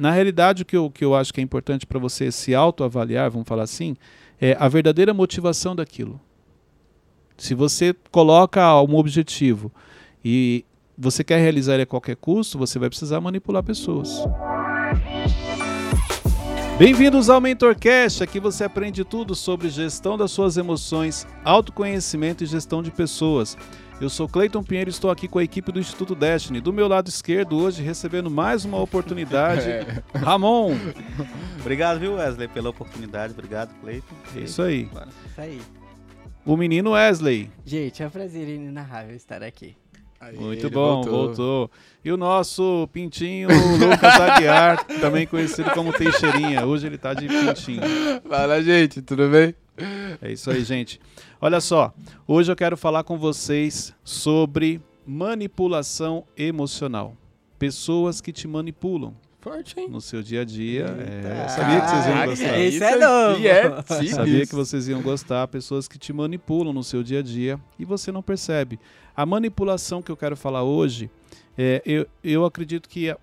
na realidade, o que eu, que eu acho que é importante para você se autoavaliar, vamos falar assim, é a verdadeira motivação daquilo. Se você coloca um objetivo e você quer realizar ele a qualquer custo, você vai precisar manipular pessoas. Bem-vindos ao MentorCast, aqui você aprende tudo sobre gestão das suas emoções, autoconhecimento e gestão de pessoas. Eu sou Cleiton Pinheiro e estou aqui com a equipe do Instituto Destiny. Do meu lado esquerdo, hoje, recebendo mais uma oportunidade, é. Ramon. Obrigado, viu, Wesley, pela oportunidade. Obrigado, Cleiton. É isso aí. Isso aí. O menino Wesley. Gente, é um prazer inenarrável estar aqui. Aí, Muito bom, voltou. voltou. E o nosso Pintinho Lucas Aguiar, também conhecido como Teixeirinha. Hoje ele tá de Pintinho. Fala, gente, tudo bem? É isso aí, gente. Olha só, hoje eu quero falar com vocês sobre manipulação emocional. Pessoas que te manipulam. Forte, hein? No seu dia a dia. É, sabia que vocês iam gostar. Isso é novo. É, sabia que vocês iam gostar. Pessoas que te manipulam no seu dia a dia e você não percebe. A manipulação que eu quero falar hoje, é, eu, eu acredito que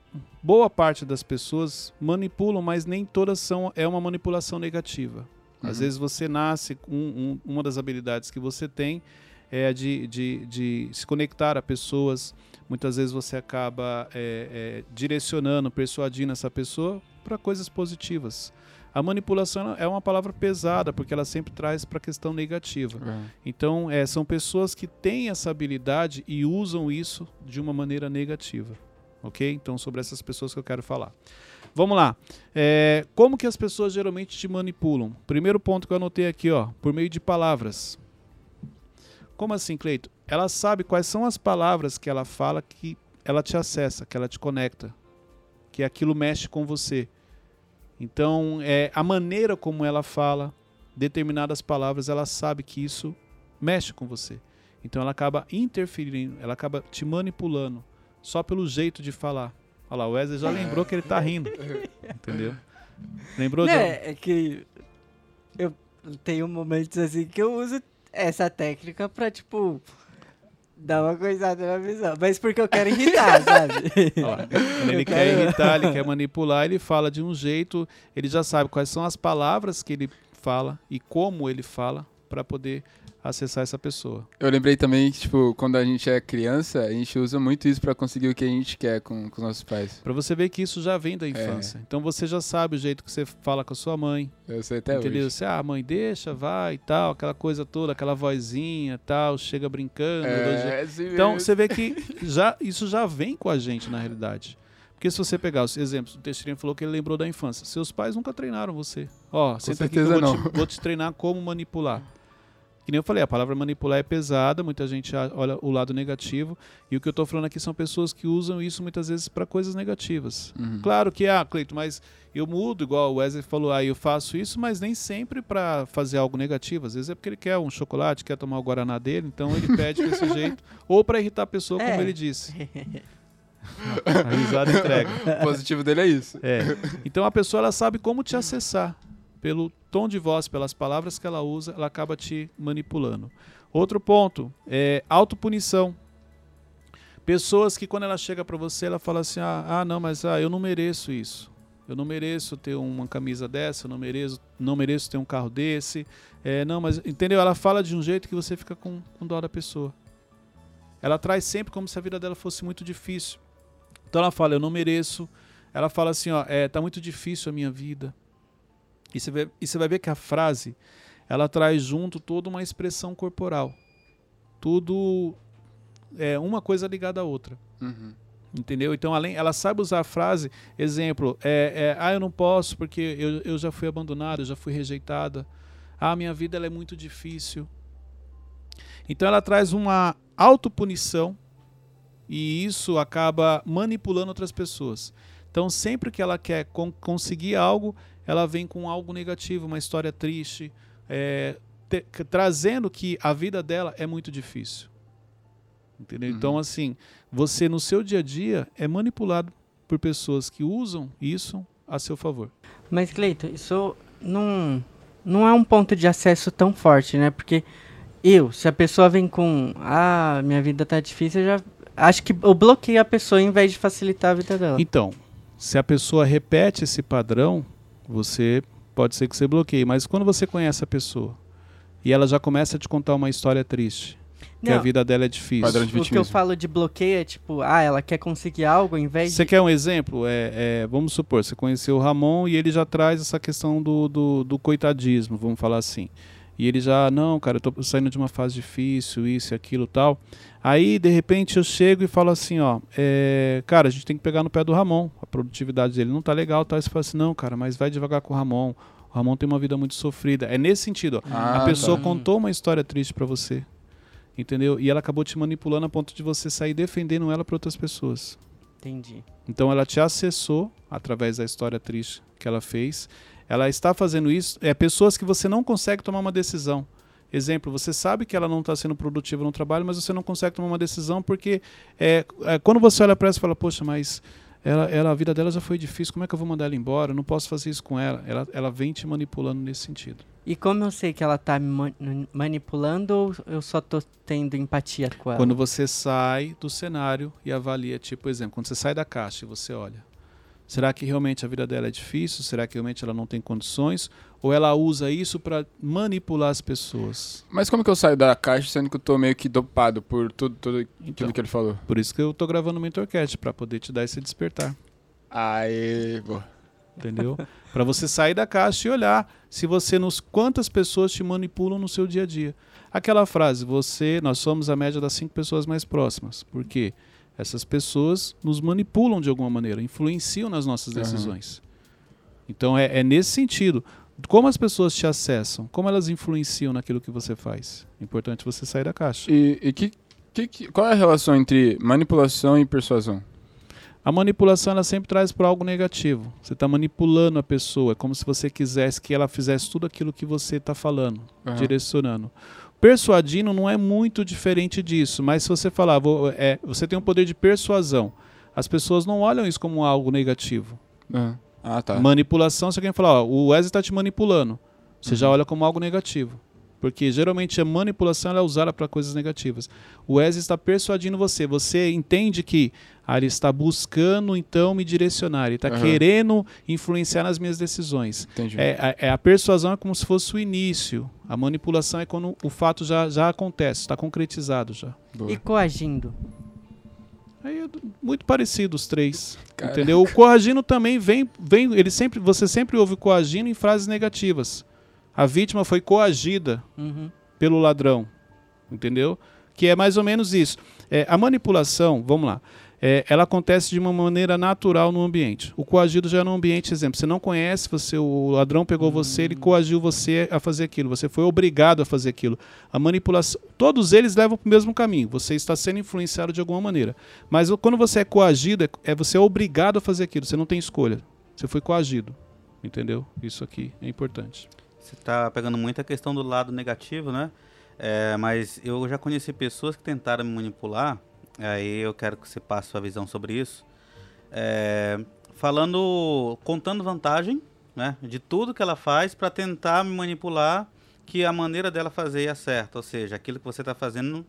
boa parte das pessoas manipulam, mas nem todas são é uma manipulação negativa. Uhum. Às vezes você nasce com um, uma das habilidades que você tem é de, de, de se conectar a pessoas. Muitas vezes você acaba é, é, direcionando, persuadindo essa pessoa para coisas positivas. A manipulação é uma palavra pesada, porque ela sempre traz para a questão negativa. Uhum. Então, é, são pessoas que têm essa habilidade e usam isso de uma maneira negativa. Ok? Então, sobre essas pessoas que eu quero falar. Vamos lá. É, como que as pessoas geralmente te manipulam? Primeiro ponto que eu anotei aqui, ó, por meio de palavras. Como assim, Cleito? Ela sabe quais são as palavras que ela fala que ela te acessa, que ela te conecta, que aquilo mexe com você. Então, é, a maneira como ela fala determinadas palavras, ela sabe que isso mexe com você. Então, ela acaba interferindo, ela acaba te manipulando só pelo jeito de falar. Olha lá, o Wesley já lembrou que ele tá rindo. Entendeu? Lembrou de. É, é que eu tenho momentos assim que eu uso essa técnica pra, tipo, dar uma coisada na visão. Mas porque eu quero irritar, sabe? Quando ele quer irritar, ele quer manipular, ele fala de um jeito, ele já sabe quais são as palavras que ele fala e como ele fala para poder acessar essa pessoa. Eu lembrei também que, tipo, quando a gente é criança, a gente usa muito isso para conseguir o que a gente quer com, com os nossos pais. Para você ver que isso já vem da é. infância. É. Então você já sabe o jeito que você fala com a sua mãe. Eu sei até entendeu? hoje. Você, ah, mãe, deixa, vai e tal, aquela coisa toda, aquela vozinha tal, chega brincando. É, assim então mesmo. você vê que já, isso já vem com a gente, na realidade. Porque se você pegar os exemplos, o Teixeirinho falou que ele lembrou da infância. Seus pais nunca treinaram você. Ó, oh, senta aqui que eu vou te, vou te treinar como manipular. Que nem eu falei, a palavra manipular é pesada, muita gente olha o lado negativo, e o que eu estou falando aqui são pessoas que usam isso muitas vezes para coisas negativas. Uhum. Claro que, ah, Cleito, mas eu mudo, igual o Wesley falou, ah, eu faço isso, mas nem sempre para fazer algo negativo. Às vezes é porque ele quer um chocolate, quer tomar o Guaraná dele, então ele pede desse jeito, ou para irritar a pessoa, como é. ele disse. a risada entrega. O positivo dele é isso. É. Então a pessoa ela sabe como te acessar pelo tom de voz, pelas palavras que ela usa, ela acaba te manipulando. Outro ponto é autopunição. Pessoas que quando ela chega para você, ela fala assim: ah, ah, não, mas ah, eu não mereço isso. Eu não mereço ter uma camisa dessa, eu não mereço, não mereço ter um carro desse. É, não, mas entendeu? Ela fala de um jeito que você fica com, com dó da pessoa. Ela traz sempre como se a vida dela fosse muito difícil. Então ela fala: eu não mereço. Ela fala assim: ó, é, tá muito difícil a minha vida. E você, vai, e você vai ver que a frase ela traz junto toda uma expressão corporal. Tudo é uma coisa ligada à outra. Uhum. Entendeu? Então, além, ela sabe usar a frase, exemplo, é, é, ah, eu não posso porque eu, eu já fui abandonada, eu já fui rejeitada. Ah, minha vida ela é muito difícil. Então, ela traz uma autopunição e isso acaba manipulando outras pessoas. Então, sempre que ela quer con conseguir algo, ela vem com algo negativo, uma história triste, é, te, trazendo que a vida dela é muito difícil. Entendeu? Uhum. Então, assim, você no seu dia a dia é manipulado por pessoas que usam isso a seu favor. Mas, Cleito, isso não, não é um ponto de acesso tão forte, né? Porque eu, se a pessoa vem com, ah, minha vida tá difícil, eu já acho que eu bloqueio a pessoa em vez de facilitar a vida dela. Então, Se a pessoa repete esse padrão, você pode ser que você bloqueie. Mas quando você conhece a pessoa e ela já começa a te contar uma história triste, que a vida dela é difícil. Padrão de o que eu vitimismo. falo de bloqueio é tipo, ah, ela quer conseguir algo ao invés Você de... quer um exemplo? É, é, vamos supor, você conheceu o Ramon e ele já traz essa questão do, do, do coitadismo, vamos falar assim. E ele já, não, cara, eu tô saindo de uma fase difícil, isso e aquilo tal. Aí, de repente, eu chego e falo assim, ó, é, cara, a gente tem que pegar no pé do Ramon. A produtividade dele não tá legal, tal. Aí você fala assim, não, cara, mas vai devagar com o Ramon. O Ramon tem uma vida muito sofrida. É nesse sentido, ó. Ah, a pessoa tá. contou uma história triste pra você. Entendeu? E ela acabou te manipulando a ponto de você sair defendendo ela para outras pessoas. Entendi. Então ela te acessou através da história triste que ela fez. Ela está fazendo isso. É pessoas que você não consegue tomar uma decisão. Exemplo, você sabe que ela não está sendo produtiva no trabalho, mas você não consegue tomar uma decisão porque é, é, quando você olha para ela e fala, poxa, mas ela, ela, a vida dela já foi difícil, como é que eu vou mandar ela embora? Eu não posso fazer isso com ela. Ela, ela vem te manipulando nesse sentido. E como eu sei que ela tá me man- manipulando ou eu só tô tendo empatia com ela? Quando você sai do cenário e avalia, tipo, exemplo, quando você sai da caixa e você olha, será que realmente a vida dela é difícil? Será que realmente ela não tem condições? Ou ela usa isso para manipular as pessoas? Mas como que eu saio da caixa sendo que eu tô meio que dopado por tudo, tudo Então. aquilo que ele falou? Por isso que eu tô gravando o Mentorcast, para poder te dar esse despertar, Aê, boa. entendeu? para você sair da caixa e olhar se você nos quantas pessoas te manipulam no seu dia a dia. Aquela frase, você, nós somos a média das cinco pessoas mais próximas. Por quê? Essas pessoas nos manipulam de alguma maneira, influenciam nas nossas decisões. Então é, é nesse sentido. Como as pessoas te acessam, como elas influenciam naquilo que você faz. É importante você sair da caixa. E, e que, que, qual é a relação entre manipulação e persuasão? A manipulação ela sempre traz para algo negativo. Você está manipulando a pessoa, é como se você quisesse que ela fizesse tudo aquilo que você está falando, Aham. direcionando. Persuadindo não é muito diferente disso, mas se você falar, vou- é, você tem um poder de persuasão, as pessoas não olham isso como algo negativo. Aham. Ah, tá. Manipulação, se alguém falar, ó, o Wesley está te manipulando, você já Uhum. olha como algo negativo. Porque geralmente a manipulação ela é usada para coisas negativas. O Wesley está persuadindo você. Você entende que ah, ele está buscando então me direcionar, ele está Aham. querendo influenciar nas minhas decisões. É, a, é, a persuasão é como se fosse o início. A manipulação é quando o fato já, já acontece, está concretizado já. Boa. E coagindo? Aí é muito parecido os três. Cara. Entendeu? O coagindo também vem, vem, ele sempre, você sempre ouve coagindo em frases negativas. A vítima foi coagida Uhum. pelo ladrão, entendeu? Que é mais ou menos isso. É, a manipulação, vamos lá, é, ela acontece de uma maneira natural no ambiente. O coagido já é no ambiente, exemplo, você não conhece, você, o ladrão pegou você, ele coagiu você a fazer aquilo, você foi obrigado a fazer aquilo. A manipulação, todos eles levam para o mesmo caminho. Você está sendo influenciado de alguma maneira. Mas quando você é coagido, é, é você é obrigado a fazer aquilo. Você não tem escolha. Você foi coagido, entendeu? Isso aqui é importante. Você tá pegando muito a questão do lado negativo, né? É, mas eu já conheci pessoas que tentaram me manipular. Aí eu quero que você passe sua visão sobre isso. É, falando, contando vantagem, né? De tudo que ela faz para tentar me manipular que a maneira dela fazer é certa. Ou seja, aquilo que você está fazendo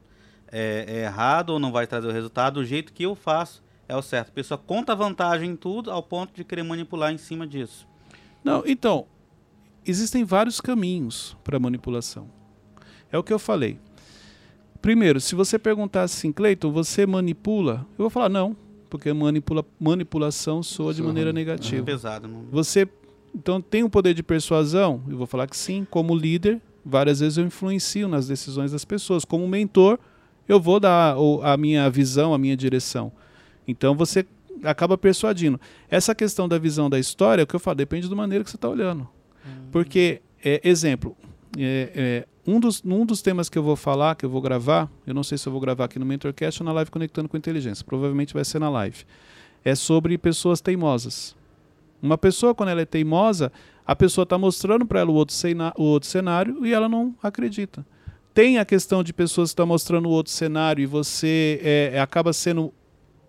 é, é errado ou não vai trazer o resultado. O jeito que eu faço é o certo. A pessoa conta vantagem em tudo ao ponto de querer manipular em cima disso. Não, então, existem vários caminhos para manipulação. É o que eu falei. Primeiro, se você perguntar assim, Cleiton, você manipula? Eu vou falar não, porque manipula, manipulação soa de maneira ruim. negativa. Pesado. Não... Você então tem o poder de persuasão? Eu vou falar que sim, como líder, várias vezes eu influencio nas decisões das pessoas. Como mentor, eu vou dar a minha visão, a minha direção. Então você acaba persuadindo. Essa questão da visão da história, é o que eu falo, depende da maneira que você está olhando. Porque, é, exemplo, é, é, um, dos, um dos temas que eu vou falar, que eu vou gravar, eu não sei se eu vou gravar aqui no Mentorcast ou na live Conectando com Inteligência, provavelmente vai ser na live, é sobre pessoas teimosas. Uma pessoa, quando ela é teimosa, a pessoa está mostrando para ela o outro, o outro cenário e ela não acredita. Tem a questão de pessoas que estão mostrando o outro cenário e você é, acaba sendo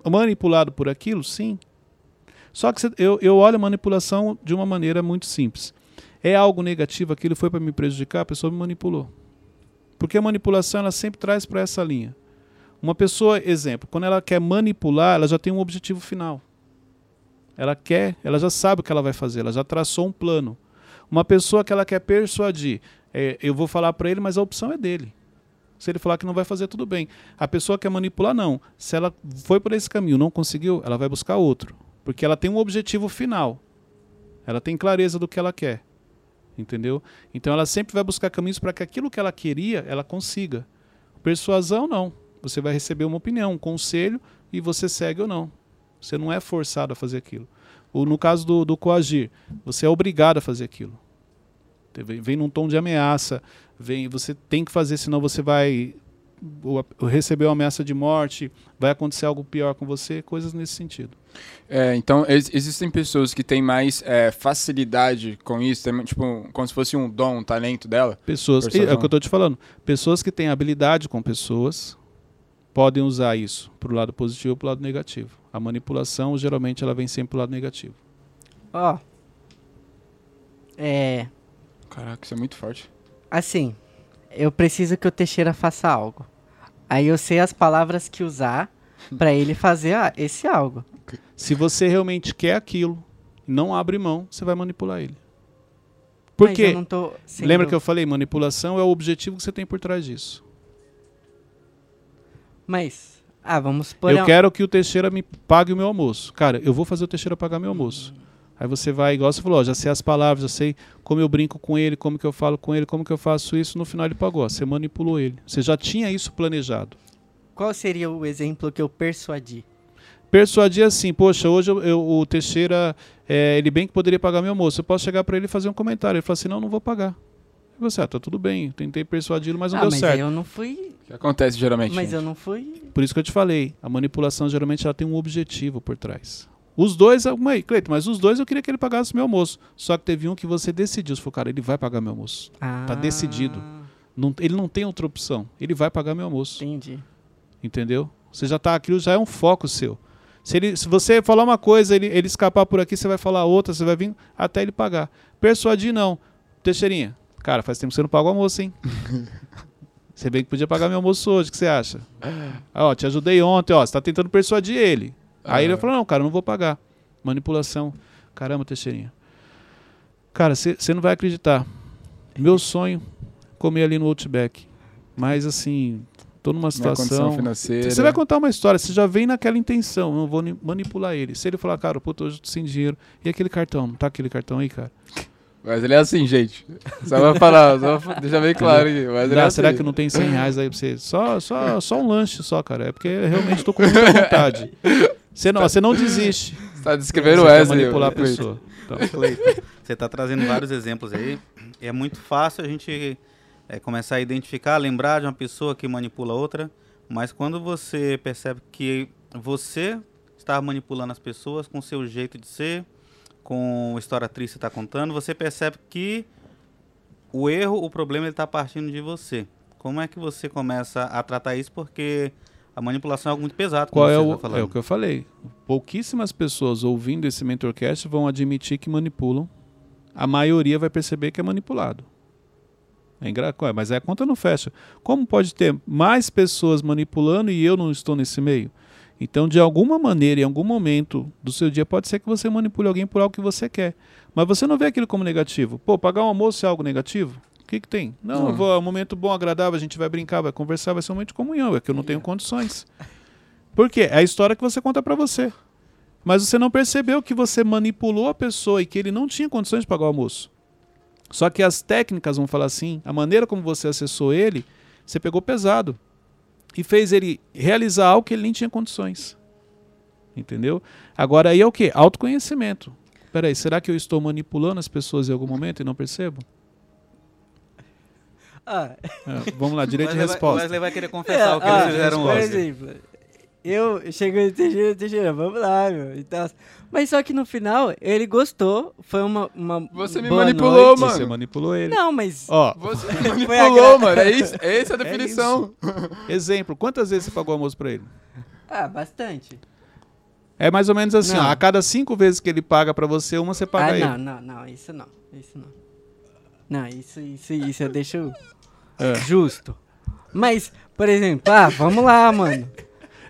manipulado por aquilo? Sim. Só que eu, eu olho a manipulação de uma maneira muito simples. É algo negativo, aquilo foi para me prejudicar, a pessoa me manipulou. Porque a manipulação ela sempre traz para essa linha. Uma pessoa, exemplo, quando ela quer manipular, ela já tem um objetivo final. Ela quer, ela já sabe o que ela vai fazer, ela já traçou um plano. Uma pessoa que ela quer persuadir, é, eu vou falar para ele, mas a opção é dele. Se ele falar que não vai fazer, tudo bem. A pessoa quer manipular, não. Se ela foi por esse caminho, não conseguiu, ela vai buscar outro. Porque ela tem um objetivo final. Ela tem clareza do que ela quer. Entendeu? Então ela sempre vai buscar caminhos para que aquilo que ela queria, ela consiga. Persuasão, não. Você vai receber uma opinião, um conselho, e você segue ou não. Você não é forçado a fazer aquilo. Ou no caso do, do coagir, você é obrigado a fazer aquilo. Vem, vem num tom de ameaça, vem, você tem que fazer, senão você vai ou, receber uma ameaça de morte, vai acontecer algo pior com você, coisas nesse sentido. É, então, ex- existem pessoas que têm mais é, facilidade com isso, tem, tipo, como se fosse um dom, um talento dela. Pessoas, é o que eu estou te falando, pessoas que têm habilidade com pessoas podem usar isso para o lado positivo ou para o lado negativo. A manipulação, geralmente, ela vem sempre para o lado negativo. Ó. É. Caraca, isso é muito forte. Assim, eu preciso que o Teixeira faça algo. Aí eu sei as palavras que usar pra ele fazer ah, esse algo. Se você realmente quer aquilo, não abre mão, você vai manipular ele. Porque, lembra que eu falei, manipulação é o objetivo que você tem por trás disso. Mas. Ah, vamos por. eu quero que o Teixeira me pague o meu almoço. Cara, eu vou fazer o Teixeira pagar meu almoço. Aí você vai, igual você falou, ó, já sei as palavras, já sei como eu brinco com ele, como que eu falo com ele, como que eu faço isso. No final ele pagou. Você manipulou ele. Você já tinha isso planejado. Qual seria o exemplo que eu persuadi? Persuadir assim, poxa, hoje eu- eu- o Teixeira, é, ele bem que poderia pagar meu almoço. Eu posso chegar para ele e fazer um comentário. Ele fala assim, não, não vou pagar. E você, ah, tá tudo bem. Tentei persuadi-lo, mas não ah, deu mas certo. eu não fui. O que acontece geralmente? Mas gente? eu não fui. Por isso que eu te falei, a manipulação geralmente ela tem um objetivo por trás. Os dois, aí, Cleiton, mas os dois eu queria que ele pagasse meu almoço. Só que teve um que você decidiu. Você falou, cara, ele vai pagar meu almoço. Ah, decidido. Não- ele não tem outra opção. Ele vai pagar meu almoço. Entendi. Entendeu? Você já tá, aquilo já é um foco seu. Se, ele, se você falar uma coisa, ele, ele escapar por aqui, você vai falar outra, você vai vir até ele pagar. Persuadir, não. Teixeirinha, cara, faz tempo que você não paga o almoço, hein? você bem que podia pagar meu almoço hoje, o que você acha? Ah, ó, te ajudei ontem, ó, você tá tentando persuadir ele. Aí ele Ah. falou, não, cara, eu não vou pagar. Manipulação. Caramba, Teixeirinha. Cara, você não vai acreditar. Meu sonho, comer ali no Outback. Mas assim, tô numa situação... financeira. Você vai contar uma história, você já vem naquela intenção, não vou ni- manipular ele. Se ele falar, cara, puta, hoje eu tô sem dinheiro, e aquele cartão? Não tá aquele cartão aí, cara? Mas ele é assim, gente. Só vai falar, só pra deixar bem claro aqui. Mas ele é Dá, assim. será que não tem 100 reais aí pra você? Só, só, só um lanche só, cara. É porque eu realmente tô com muita vontade. Você não, você não desiste. Você tá descrevendo o Wesley. manipular a pessoa. Então, Cleiton, você está trazendo vários exemplos aí. É muito fácil a gente é, começar a identificar, lembrar de uma pessoa que manipula outra. Mas quando você percebe que você está manipulando as pessoas com o seu jeito de ser, com a história triste que você está contando, você percebe que o erro, o problema, ele está partindo de você. Como é que você começa a tratar isso? Porque a manipulação é algo muito pesado, qual é o, tá é o que eu falei. Pouquíssimas pessoas ouvindo esse Mentorcast vão admitir que manipulam. A maioria vai perceber que é manipulado. É engra... Mas aí a conta não fecha. Como pode ter mais pessoas manipulando e eu não estou nesse meio? Então, de alguma maneira, em algum momento do seu dia, pode ser que você manipule alguém por algo que você quer. Mas você não vê aquilo como negativo. Pô, pagar um almoço é algo negativo? O que, que tem? Não, vou, é um momento bom, agradável, a gente vai brincar, vai conversar, vai ser um momento de comunhão. É que eu não tenho condições. Por quê? É a história que você conta pra você. Mas você não percebeu que você manipulou a pessoa e que ele não tinha condições de pagar o almoço. Só que as técnicas, vamos falar assim, a maneira como você acessou ele, você pegou pesado. E fez ele realizar algo que ele nem tinha condições. Entendeu? Agora aí é o quê? Autoconhecimento. Peraí, será que eu estou manipulando as pessoas em algum momento e não percebo? Ah, É, vamos lá, direito de resposta. Wesley vai querer confessar o que ah, eles fizeram por hoje. exemplo, eu chego no Teixeira, Teixeira, vamos lá, meu. e tal. Mas só que no final, ele gostou, foi uma, uma Você me manipulou, noite. mano. Você manipulou ele. Não, mas... Ó, Você me a manipulou, mano. É isso, essa é a definição. exemplo, quantas vezes você pagou almoço pra ele? Ah, bastante. É mais ou menos assim, Não. ó, a cada cinco vezes que ele paga pra você, uma você paga ah, ele. não, não, não, isso não, isso não. Não, isso, isso, isso eu deixo É. justo. Mas, por exemplo, ah, vamos lá, mano.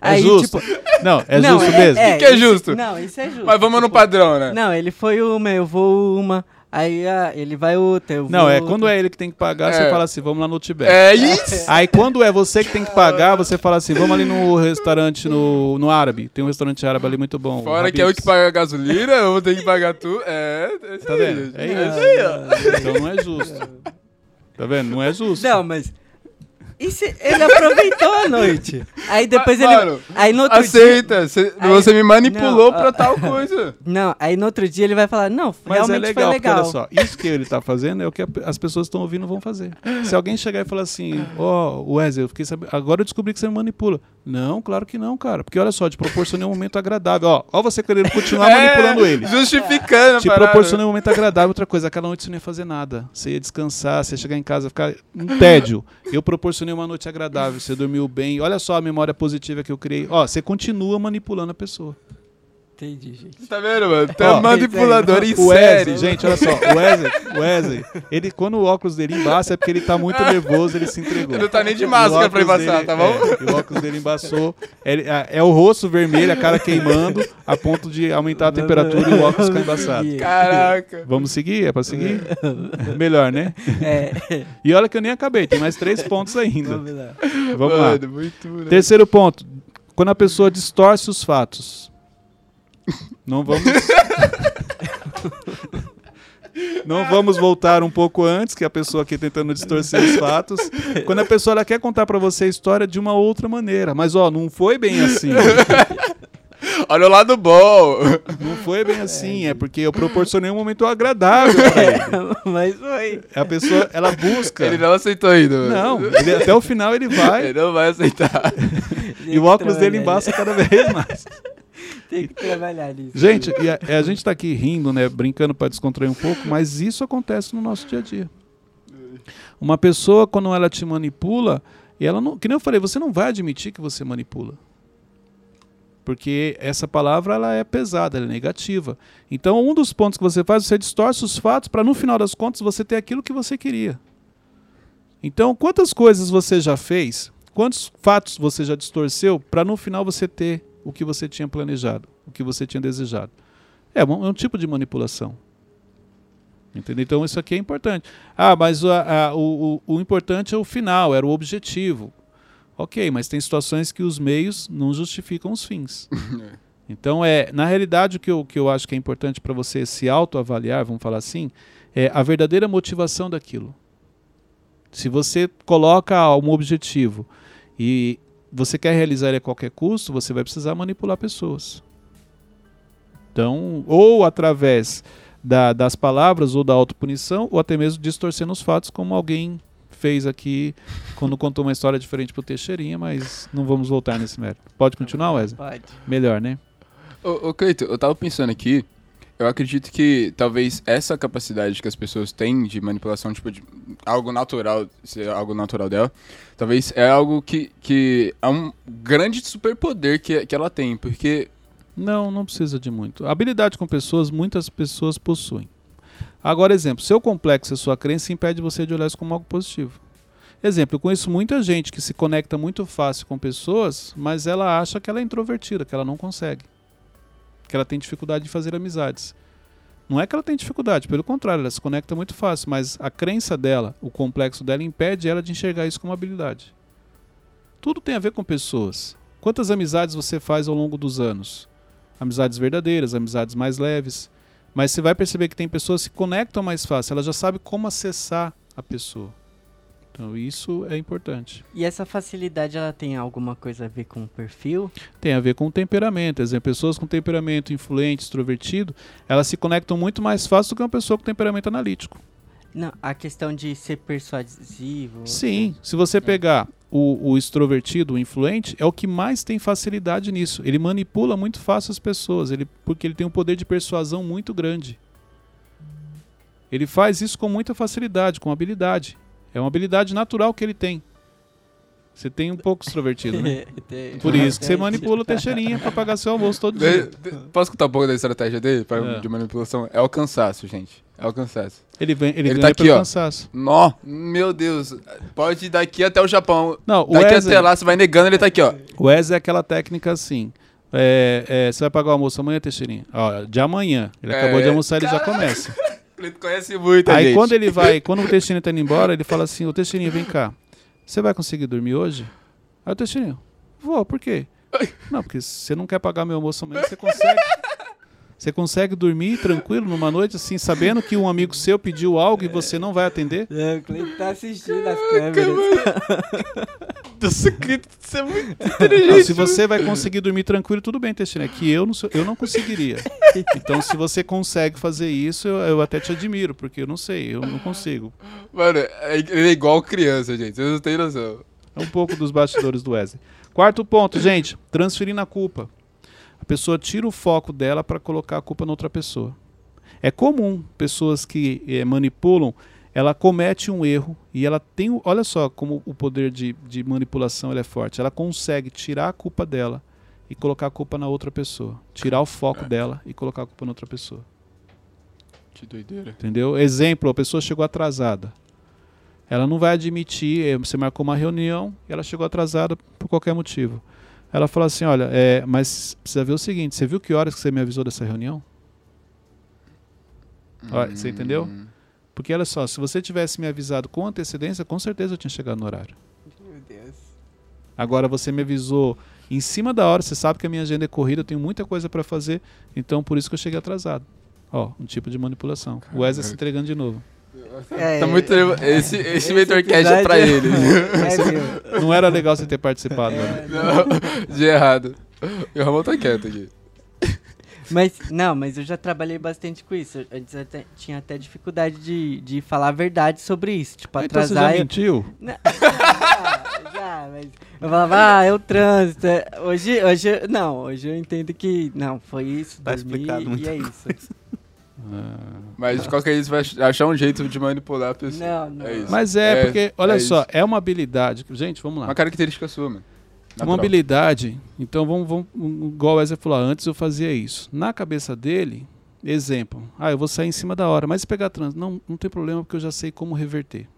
Aí, justo? tipo, Não, é não, justo mesmo? que é isso- justo? Não, isso é justo. Mas vamos no Tipo, padrão, né? Não, ele foi uma, eu vou uma. Aí ah, ele vai outra, eu vou Não, é outra. quando é ele que tem que pagar, É. você fala assim, vamos lá no Tibete. É isso! Aí quando é você que tem que pagar, você fala assim, vamos ali no restaurante no, no árabe. Tem um restaurante árabe ali muito bom. Fora que é eu que Habib's. pago a gasolina, eu vou ter que pagar tudo. É, é isso Tá aí, vendo? gente. É Não, isso. não, não. Então não é justo. Tá vendo? Não é justo. Não, mas. E se ele aproveitou a noite? Aí depois ele. mano, aí no outro dia. Aceita, cê- Aí- você me manipulou Não, pra ah, tal coisa. Não, aí no outro dia ele vai falar: Não, Mas realmente é legal, foi porque legal. olha só, isso que ele tá fazendo é o que as pessoas estão ouvindo vão fazer. Se alguém chegar e falar assim, ó, Wesley, eu fiquei sabendo, agora eu descobri que você me manipula. Não, claro que não, cara. Porque olha só, te proporcionei um momento agradável. Ó, ó você querendo continuar manipulando ele. É, Justificando Te parada. proporcionei um momento agradável. Outra coisa, aquela noite você não ia fazer nada. Você ia descansar, você ia chegar em casa, ficar um tédio. Eu proporcionei uma noite agradável, você dormiu bem. Olha só a memória positiva que eu criei. Ó, você continua manipulando a pessoa. Entendi, gente. Tá vendo, mano? Tem Ó, manipulador em O série. Wesley, gente, olha só, o Wesley, o Wesley, ele, quando o óculos dele embaça é porque ele tá muito nervoso, ele se entregou. Ele não tá nem de máscara pra embaçar, dele- tá bom? É, e o óculos dele embaçou. Ele- é, é o rosto vermelho, a cara queimando, a ponto de aumentar a temperatura e o óculos ficar embaçado. Caraca. Vamos seguir? É pra seguir? Melhor, né? É, E olha que eu nem acabei, tem mais três pontos ainda. vamos lá. Vamos lá. Mano, muito, né? Terceiro ponto. Quando a pessoa distorce os fatos. Não vamos. Não vamos voltar um pouco antes, que a pessoa aqui tentando distorcer os fatos. Quando a pessoa ela quer contar pra você a história de uma outra maneira. Mas, ó, não foi bem assim. Olha o lado bom. Não foi bem assim. É porque eu proporcionei um momento agradável pra ele. Mas foi. A pessoa, ela busca. Ele não aceitou ainda, mano. Não, ele- até o final ele vai. Ele não vai aceitar. E o óculos dele embaça cada vez mais. Tem que trabalhar nisso. Gente, a, a gente tá aqui rindo, né, brincando para descontrair um pouco, mas isso acontece no nosso dia a dia. Uma pessoa quando ela te manipula, e ela não, que nem eu falei, você não vai admitir que você manipula. Porque essa palavra ela é pesada, ela é negativa. Então, um dos pontos que você faz, você distorce os fatos para no final das contas você ter aquilo que você queria. Então, quantas coisas você já fez? Quantos fatos você já distorceu para no final você ter o que você tinha planejado, o que você tinha desejado? É um, é um tipo de manipulação. Entendeu? Então isso aqui é importante. Ah, mas o, a- o, o, o importante é o final, era o objetivo. Ok, mas tem situações que os meios não justificam os fins. Então, é, na realidade, o que eu, que eu acho que é importante para você se autoavaliar, vamos falar assim, é a verdadeira motivação daquilo. Se você coloca um objetivo e você quer realizar ele a qualquer custo, você vai precisar manipular pessoas. Então, ou através da- das palavras ou da autopunição, ou até mesmo distorcendo os fatos, como alguém fez aqui quando contou uma história diferente pro Teixeirinha, mas não vamos voltar nesse mérito. Pode continuar, Wesley? Pode. Melhor, né? Ô, ô Cleito, eu tava pensando aqui, eu acredito que talvez essa capacidade que as pessoas têm de manipulação, tipo, de algo natural, ser algo natural dela, talvez é algo que, que é um grande superpoder que, que ela tem, porque Não, não precisa de muito. Habilidade com pessoas, muitas pessoas possuem. Agora, exemplo, seu complexo e sua crença impede você de olhar isso como algo positivo. Exemplo, eu conheço muita gente que se conecta muito fácil com pessoas, mas ela acha que ela é introvertida, que ela não consegue. Que ela tem dificuldade de fazer amizades. Não é que ela tem dificuldade, pelo contrário, ela se conecta muito fácil, mas a crença dela, o complexo dela, impede ela de enxergar isso como habilidade. Tudo tem a ver com pessoas. Quantas amizades você faz ao longo dos anos? Amizades verdadeiras, amizades mais leves. Mas você vai perceber que tem pessoas que se conectam mais fácil, ela já sabe como acessar a pessoa. Então isso é importante. E essa facilidade, ela tem alguma coisa a ver com o perfil? Tem a ver com o temperamento. Exemplo, pessoas com temperamento influente, extrovertido, elas se conectam muito mais fácil do que uma pessoa com temperamento analítico. Não, a questão de ser persuasivo. Sim, se você pegar o, o extrovertido, o influente, é o que mais tem facilidade nisso. Ele manipula muito fácil as pessoas, ele, porque ele tem um poder de persuasão muito grande. Ele faz isso com muita facilidade, com habilidade. É uma habilidade natural que ele tem. Você tem um pouco extrovertido, né? Por isso que você manipula o Teixeirinha pra pagar seu almoço todo De- dia. de- posso contar um pouco da estratégia dele pra- É. de manipulação? É o cansaço, gente. É o cansaço. Ele, vem, ele, Ele ganha tá aqui, pelo ó. cansaço. Nó, meu Deus. Pode ir daqui até o Japão. Não, o Daqui até lá, você vai negando, ele tá aqui, ó. o Wesley é aquela técnica assim. é, é, você vai pagar o almoço amanhã, Teixeirinha? Ó, de amanhã. Ele É, acabou de almoçar, ele já começa. Ele conhece muito, Aí gente. quando ele vai, quando o Teixeirinha tá indo embora, ele fala assim, ô Teixeirinha, vem cá. Você vai conseguir dormir hoje? Aí o Teixeirinha, vou, por quê? Não, porque você não quer pagar meu almoço amanhã, você consegue. Você consegue dormir tranquilo numa noite, assim, sabendo que um amigo seu pediu algo e você não vai atender? É, o Cleiton tá assistindo as câmeras. Nossa, que você é muito Não, inteligente. se você vai conseguir dormir tranquilo, tudo bem, Teixeira. Que eu não, sou- eu não conseguiria. Então, se você consegue fazer isso, eu, eu até te admiro, porque eu não sei, eu não consigo. Mano, é- ele é igual criança, gente. Vocês não têm noção. É um pouco dos bastidores do Wesley. Quarto ponto, gente, transferindo a culpa. A pessoa tira o foco dela para colocar a culpa na outra pessoa. É comum pessoas que eh, manipulam, ela comete um erro e ela tem, olha só como o poder de, de manipulação é forte. Ela consegue tirar a culpa dela e colocar a culpa na outra pessoa. Tirar o foco dela e colocar a culpa na outra pessoa. Que doideira. Entendeu? Exemplo, a pessoa chegou atrasada. Ela não vai admitir, eh, você marcou uma reunião e ela chegou atrasada por qualquer motivo. Ela fala assim, olha, é, mas precisa ver o seguinte, você viu que horas que você me avisou dessa reunião? Olha, você entendeu? Hum. Porque olha só, se você tivesse me avisado com antecedência, com certeza eu tinha chegado no horário. Meu Deus. Agora você me avisou em cima da hora, você sabe que a minha agenda é corrida, eu tenho muita coisa para fazer, então por isso que eu cheguei atrasado. Ó, um tipo de manipulação. O Wesley se entregando de novo. É, Tá muito. Esse, esse, esse mentorcast é pra ele. É. Não era legal você ter participado, né? Não, de errado. E o Ramon tá quieto aqui. Mas, não, mas eu já trabalhei bastante com isso. Antes eu até- tinha até dificuldade de, de falar a verdade sobre isso. Tipo, Então você já atrasar. eu- mentiu? Não, já, já, mas eu falava, ah, é o trânsito. é- Hoje, hoje, eu- não, hoje eu entendo que, não, foi isso, Tá dormi, explicado e muita é isso. Mas de qualquer jeito, você vai achar um jeito de manipular a pessoa. Não, não. É isso. Mas é, É, porque, olha é só, isso. é uma habilidade. Gente, vamos lá. Uma característica sua, mano. Uma Natural. habilidade. Então, vamos, vamos, um, igual o Wesley falou, antes eu fazia isso. Na cabeça dele, exemplo, ah, eu vou sair em cima da hora, mas se pegar trânsito, não, não tem problema, porque eu já sei como reverter.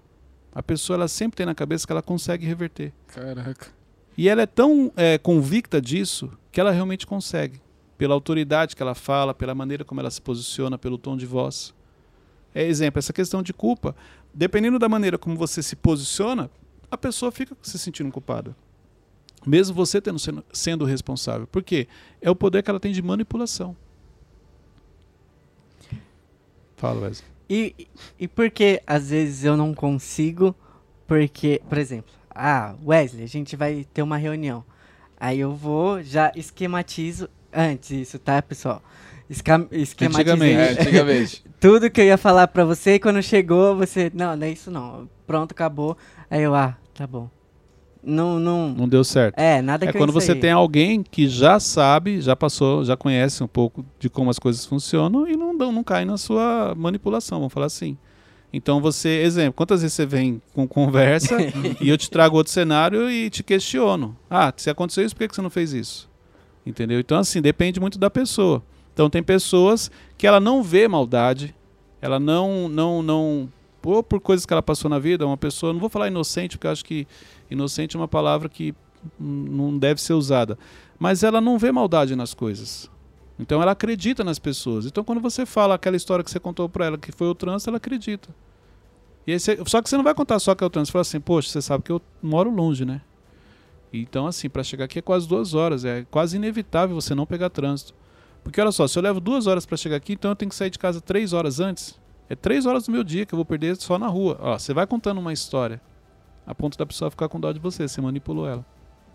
A pessoa, ela sempre tem na cabeça que ela consegue reverter. Caraca. E ela é tão é, convicta disso que ela realmente consegue. Pela autoridade que ela fala, pela maneira como ela se posiciona, pelo tom de voz. É exemplo, essa questão de culpa. Dependendo da maneira como você se posiciona, a pessoa fica se sentindo culpada. Mesmo você tendo, sendo, sendo responsável. Por quê? É o poder que ela tem de manipulação. Fala, Wesley. E, e por que às vezes eu não consigo? Porque, por exemplo, ah, Wesley, a gente vai ter uma reunião. Aí eu vou, já esquematizo antes isso, tá, pessoal? Esca esquematizei Antigamente. É, antigamente. tudo que eu ia falar pra você e quando chegou, você, não, não é isso não. Pronto, acabou. Aí eu, ah, tá bom. Não, não. Não deu certo. É, nada É que eu quando você tem alguém que já sabe, já passou, já conhece um pouco de como as coisas funcionam e não, não cai na sua manipulação, vamos falar assim. Então você, exemplo, quantas vezes você vem com conversa e eu te trago outro cenário e te questiono. Ah, se aconteceu isso, por que você não fez isso? Entendeu? Então assim, depende muito da pessoa. Então tem pessoas que ela não vê maldade, ela não, não, não, ou por coisas que ela passou na vida, uma pessoa, não vou falar inocente, porque acho que inocente é uma palavra que não deve ser usada, mas ela não vê maldade nas coisas. Então ela acredita nas pessoas. Então quando você fala aquela história que você contou para ela que foi o trânsito, ela acredita. E você- só que você não vai contar só que é o trânsito. Você fala assim, poxa, você sabe que eu moro longe, né? Então assim, para chegar aqui é quase duas horas. É quase inevitável você não pegar trânsito. Porque olha só, se eu levo duas horas para chegar aqui, então eu tenho que sair de casa três horas antes. É três horas do meu dia que eu vou perder só na rua. Ó, você vai contando uma história a ponto da pessoa ficar com dó de você. Você manipulou ela.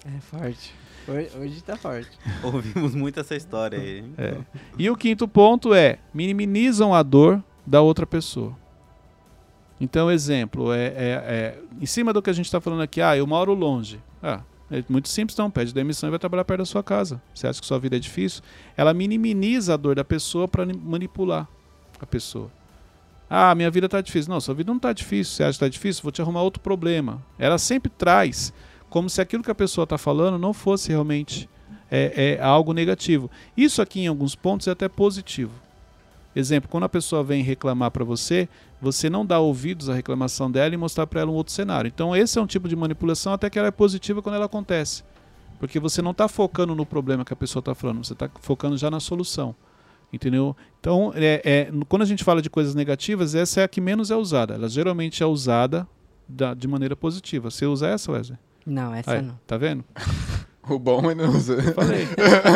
É forte. Hoje, hoje tá forte. Ouvimos muito essa história aí. hein? É. E o quinto ponto é minimizam a dor da outra pessoa. Então, exemplo, é, é- é, em cima do que a gente está falando aqui, ah, eu moro longe. Ah, é muito simples, então, pede demissão e vai trabalhar perto da sua casa. Você acha que sua vida é difícil? Ela minimiza a dor da pessoa para manipular a pessoa. Ah, minha vida está difícil. Não, sua vida não está difícil. Você acha que está difícil? Vou te arrumar outro problema. Ela sempre traz como se aquilo que a pessoa está falando não fosse realmente é, é algo negativo. Isso aqui, em alguns pontos, é até positivo. Exemplo, quando a pessoa vem reclamar para você, você não dá ouvidos à reclamação dela e mostrar para ela um outro cenário. Então, esse é um tipo de manipulação até que ela é positiva quando ela acontece. Porque você não está focando no problema que a pessoa está falando, você está focando já na solução. Entendeu? Então, é, é, quando a gente fala de coisas negativas, essa é a que menos é usada. Ela geralmente é usada da, de maneira positiva. Você usa essa, Wesley? Não, essa Aí, não. Tá vendo? O bom é não usa. Falei.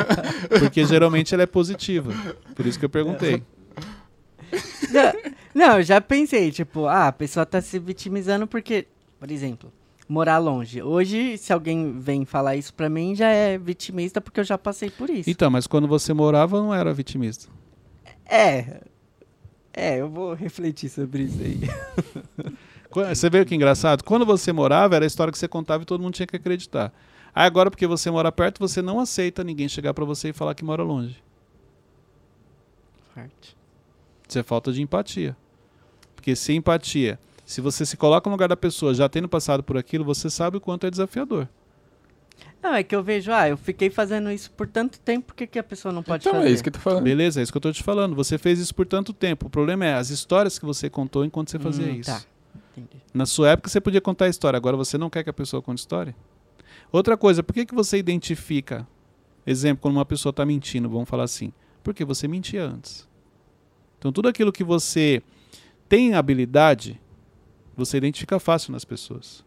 Porque geralmente ela é positiva. Por isso que eu perguntei. Não, não, eu já pensei, tipo, ah, a pessoa tá se vitimizando porque, por exemplo, morar longe. Hoje, se alguém vem falar isso pra mim, já é vitimista porque eu já passei por isso. Então, mas quando você morava, não era vitimista. É. É, eu vou refletir sobre isso aí. Você vê que engraçado? Quando você morava, era a história que você contava e todo mundo tinha que acreditar. Aí agora, porque você mora perto, você não aceita ninguém chegar pra você e falar que mora longe. Forte. Isso é falta de empatia. Porque se empatia, se você se coloca no lugar da pessoa já tendo passado por aquilo, você sabe o quanto é desafiador. Não, é que eu vejo, ah, eu fiquei fazendo isso por tanto tempo, por que, que a pessoa não pode Então, fazer? é isso que eu tô falando. Beleza? É isso que eu tô te falando. Você fez isso por tanto tempo. O problema é as histórias que você contou enquanto você fazia Hum, isso. Tá, entendi. Na sua época você podia contar a história, agora você não quer que a pessoa conte história? Outra coisa, por que, que você identifica, exemplo, quando uma pessoa está mentindo, vamos falar assim, porque você mentia antes. Então tudo aquilo que você tem habilidade, você identifica fácil nas pessoas.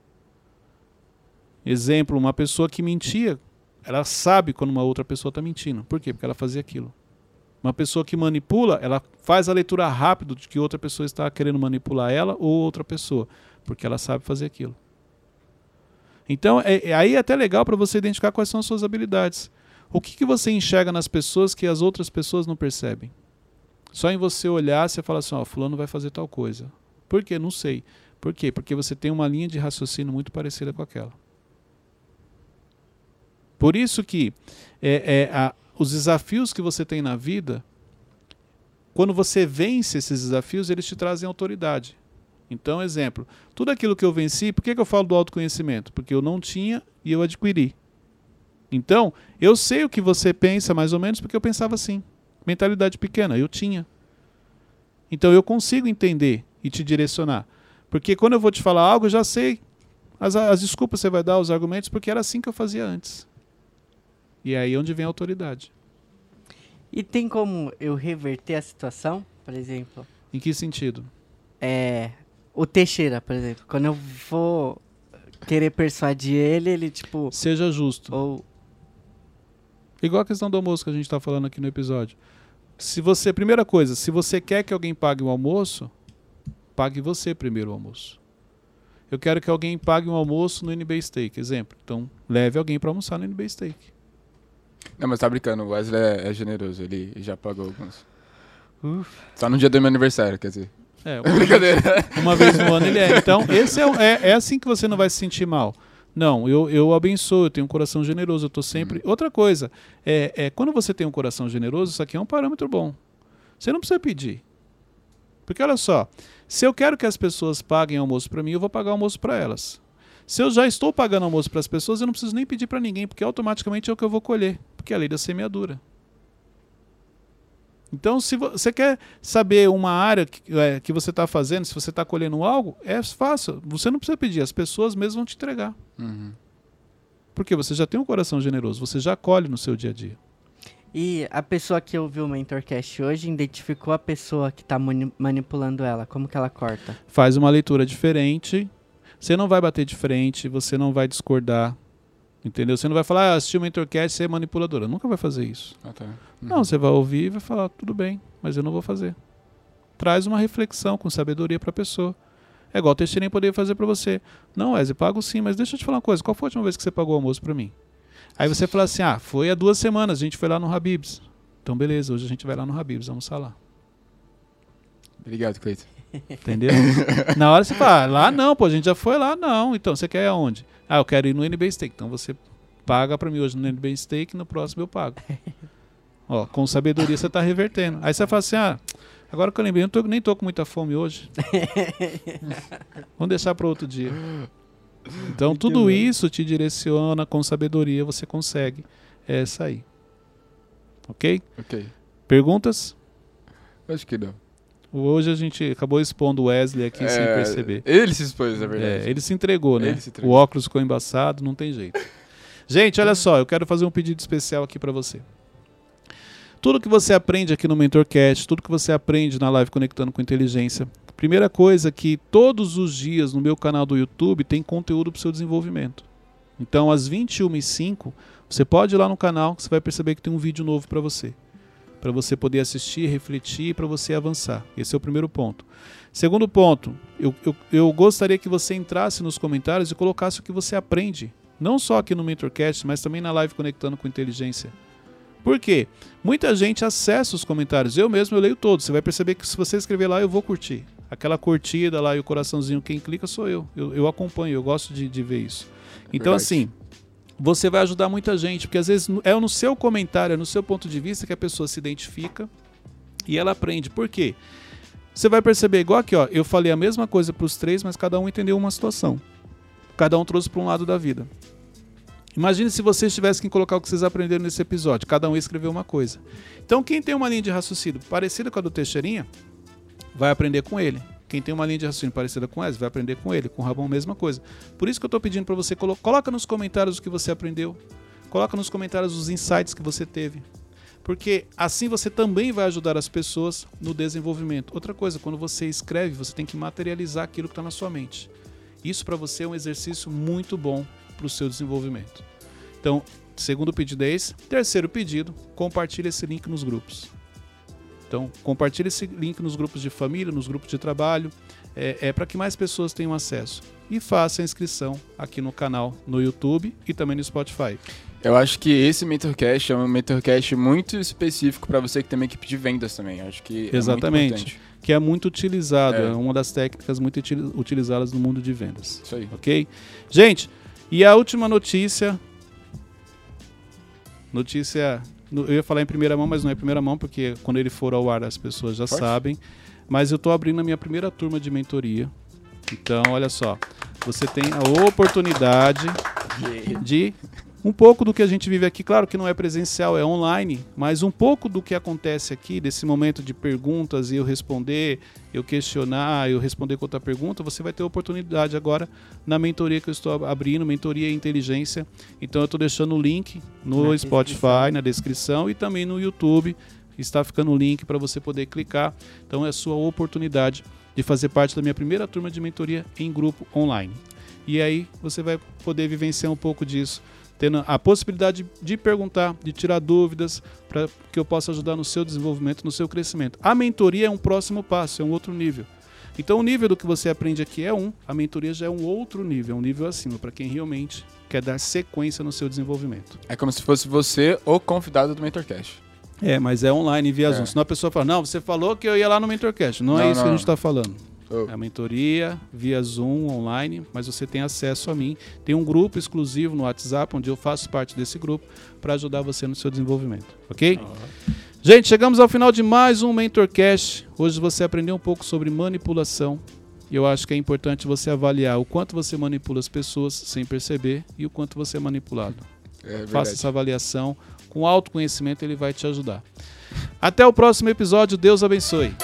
Exemplo, uma pessoa que mentia, ela sabe quando uma outra pessoa está mentindo. Por quê? Porque ela fazia aquilo. Uma pessoa que manipula, ela faz a leitura rápido de que outra pessoa está querendo manipular ela ou outra pessoa, porque ela sabe fazer aquilo. Então, é, é- aí é até legal para você identificar quais são as suas habilidades. O que, que você enxerga nas pessoas que as outras pessoas não percebem? Só em você olhar, você fala assim, ó, fulano vai fazer tal coisa. Por quê? Não sei. Por quê? Porque você tem uma linha de raciocínio muito parecida com aquela. Por isso que é, é, a- os desafios que você tem na vida, quando você vence esses desafios, eles te trazem autoridade. Então, exemplo, tudo aquilo que eu venci, por que, que eu falo do autoconhecimento? Porque eu não tinha e eu adquiri. Então, eu sei o que você pensa mais ou menos porque eu pensava assim. Mentalidade pequena, eu tinha. Então eu consigo entender e te direcionar. Porque quando eu vou te falar algo, eu já sei as, as desculpas que você vai dar, os argumentos, porque era assim que eu fazia antes. E é aí onde vem a autoridade. E tem como eu reverter a situação? Por exemplo, Em que sentido? é. O Teixeira, por exemplo. Quando eu vou querer persuadir ele, ele, tipo. Seja justo. Ou. Igual a questão do almoço que a gente está falando aqui no episódio. Se você, primeira coisa, se você quer que alguém pague o almoço, pague você primeiro o almoço. Eu quero que alguém pague um almoço no NB Steak, exemplo. Então, leve alguém para almoçar no NB Steak. Não, mas tá brincando, o Wesley é, é generoso, ele já pagou alguns. Só no dia do meu aniversário, quer dizer. É, Brincadeira. uma vez no ano ele é. Então, esse é, é, é assim que você não vai se sentir mal. Não, eu, eu abençoo, eu tenho um coração generoso, eu tô sempre. Outra coisa, é, é quando você tem um coração generoso, isso aqui é um parâmetro bom. Você não precisa pedir. Porque olha só, se eu quero que as pessoas paguem almoço para mim, eu vou pagar almoço para elas. Se eu já estou pagando almoço para as pessoas, eu não preciso nem pedir para ninguém, porque automaticamente é o que eu vou colher, porque é a lei da semeadura. Então, se vo- você quer saber uma área que, é, que você está fazendo, se você está colhendo algo, é fácil. Você não precisa pedir, as pessoas mesmo vão te entregar. Uhum. Porque você já tem um coração generoso, você já colhe no seu dia a dia. E a pessoa que ouviu o Mentorcast hoje identificou a pessoa que tá mani- manipulando ela. Como que ela corta? Faz uma leitura diferente. Você não vai bater de frente, você não vai discordar. Entendeu? Você não vai falar, ah, assistiu o Mentorcast, você é manipuladora. Nunca vai fazer isso. Ah, tá. Uhum. Não, você vai ouvir e vai falar, tudo bem, mas eu não vou fazer. Traz uma reflexão com sabedoria para a pessoa. É igual o Teixeirinho poderia fazer para você. Não, Wesley, pago sim, mas deixa eu te falar uma coisa. Qual foi a última vez que você pagou o almoço para mim? Aí você fala assim, ah, foi há duas semanas, a gente foi lá no Habibs. Então beleza, hoje a gente vai lá no Habibs, vamos almoçar lá. Obrigado, Cleiton. Entendeu? Na hora você fala, ah, lá não, pô, a gente já foi lá, não. Então, você quer ir aonde? Ah, eu quero ir no NB Steak. Então você paga pra mim hoje no NB Steak, no próximo eu pago. Ó, com sabedoria você tá revertendo. Aí você fala assim, ah, agora que eu lembrei, eu tô- nem tô com muita fome hoje. Vamos deixar para outro dia. Então, Muito tudo bom. isso te direciona com sabedoria, você consegue é, sair. Ok? Ok. Perguntas? Acho que não. Hoje a gente acabou expondo o Wesley aqui sem É, perceber. Ele se expôs, na verdade. É, ele se entregou, né? Ele se entregou. O óculos ficou embaçado, não tem jeito. Gente, olha só, eu quero fazer um pedido especial aqui pra você. Tudo que você aprende aqui no MentorCast, tudo que você aprende na live Conectando com Inteligência, primeira coisa é que todos os dias no meu canal do YouTube tem conteúdo para o seu desenvolvimento. Então, às 21h05, você pode ir lá no canal, que você vai perceber que tem um vídeo novo para você. Para você poder assistir, refletir, para você avançar. Esse é o primeiro ponto. Segundo ponto, eu, eu, eu gostaria que você entrasse nos comentários e colocasse o que você aprende. Não só aqui no MentorCast, mas também na live Conectando com Inteligência. Por quê? Muita gente acessa os comentários. Eu mesmo eu leio todos. Você vai perceber que se você escrever lá, eu vou curtir. Aquela curtida lá e o coraçãozinho, quem clica sou eu. Eu, eu acompanho, eu gosto de, de ver isso. Então, Verdade. assim, você vai ajudar muita gente, porque às vezes é no seu comentário, é no seu ponto de vista que a pessoa se identifica e ela aprende. Por quê? Você vai perceber, igual aqui, ó, eu falei a mesma coisa para os três, mas cada um entendeu uma situação. Cada um trouxe para um lado da vida. Imagine se vocês tivessem que colocar o que vocês aprenderam nesse episódio. Cada um escreveu uma coisa. Então, quem tem uma linha de raciocínio parecida com a do Teixeirinha, vai aprender com ele. Quem tem uma linha de raciocínio parecida com essa, vai aprender com ele. Com o Rabão, mesma coisa. Por isso que eu estou pedindo para você, colo coloca nos comentários o que você aprendeu. Coloca nos comentários os insights que você teve. Porque assim você também vai ajudar as pessoas no desenvolvimento. Outra coisa, quando você escreve, você tem que materializar aquilo que está na sua mente. Isso para você é um exercício muito bom para o seu desenvolvimento. Então, segundo pedido é esse. Terceiro pedido, compartilhe esse link nos grupos. Então, compartilhe esse link nos grupos de família, nos grupos de trabalho, é, é para que mais pessoas tenham acesso. E faça a inscrição aqui no canal, no YouTube e também no Spotify. Eu acho que esse MentorCast é um MentorCast muito específico para você que tem uma equipe de vendas também. Eu acho que é Exatamente. importante. Que é muito utilizado, é, É. uma das técnicas muito util- utilizadas no mundo de vendas. Isso aí. Ok? Gente, e a última notícia. Notícia. Eu ia falar em primeira mão, mas não é em primeira mão, porque quando ele for ao ar as pessoas já Forte. sabem. Mas eu estou abrindo a minha primeira turma de mentoria. Então, olha só. Você tem a oportunidade de um pouco do que a gente vive aqui. Claro que não é presencial, é online, mas um pouco do que acontece aqui, desse momento de perguntas e eu responder, eu questionar, eu responder com outra pergunta, você vai ter oportunidade agora na mentoria que eu estou abrindo, mentoria e inteligência. Então eu estou deixando o link no Na Spotify, descrição. na descrição e também no YouTube. Está ficando o link para você poder clicar. Então é a sua oportunidade de fazer parte da minha primeira turma de mentoria em grupo online. E aí você vai poder vivenciar um pouco disso, tendo a possibilidade de perguntar, de tirar dúvidas, para que eu possa ajudar no seu desenvolvimento, no seu crescimento. A mentoria é um próximo passo, é um outro nível. Então o nível do que você aprende aqui é um, a mentoria já é um outro nível, é um nível acima, para quem realmente quer dar sequência no seu desenvolvimento. É como se fosse você o convidado do MentorCast. É, mas é online via É. Zoom. Senão a pessoa fala, não, você falou que eu ia lá no MentorCast. Não, é Não, isso que a não. gente está falando. Oh. É a mentoria via Zoom online, mas você tem acesso a mim. Tem um grupo exclusivo no WhatsApp, onde eu faço parte desse grupo, para ajudar você no seu desenvolvimento. Ok? Gente, chegamos ao final de mais um MentorCast. Hoje você aprendeu um pouco sobre manipulação. E eu acho que é importante você avaliar o quanto você manipula as pessoas sem perceber e o quanto você é manipulado. É. Faça essa avaliação. Com autoconhecimento, ele vai te ajudar. Até o próximo episódio. Deus abençoe.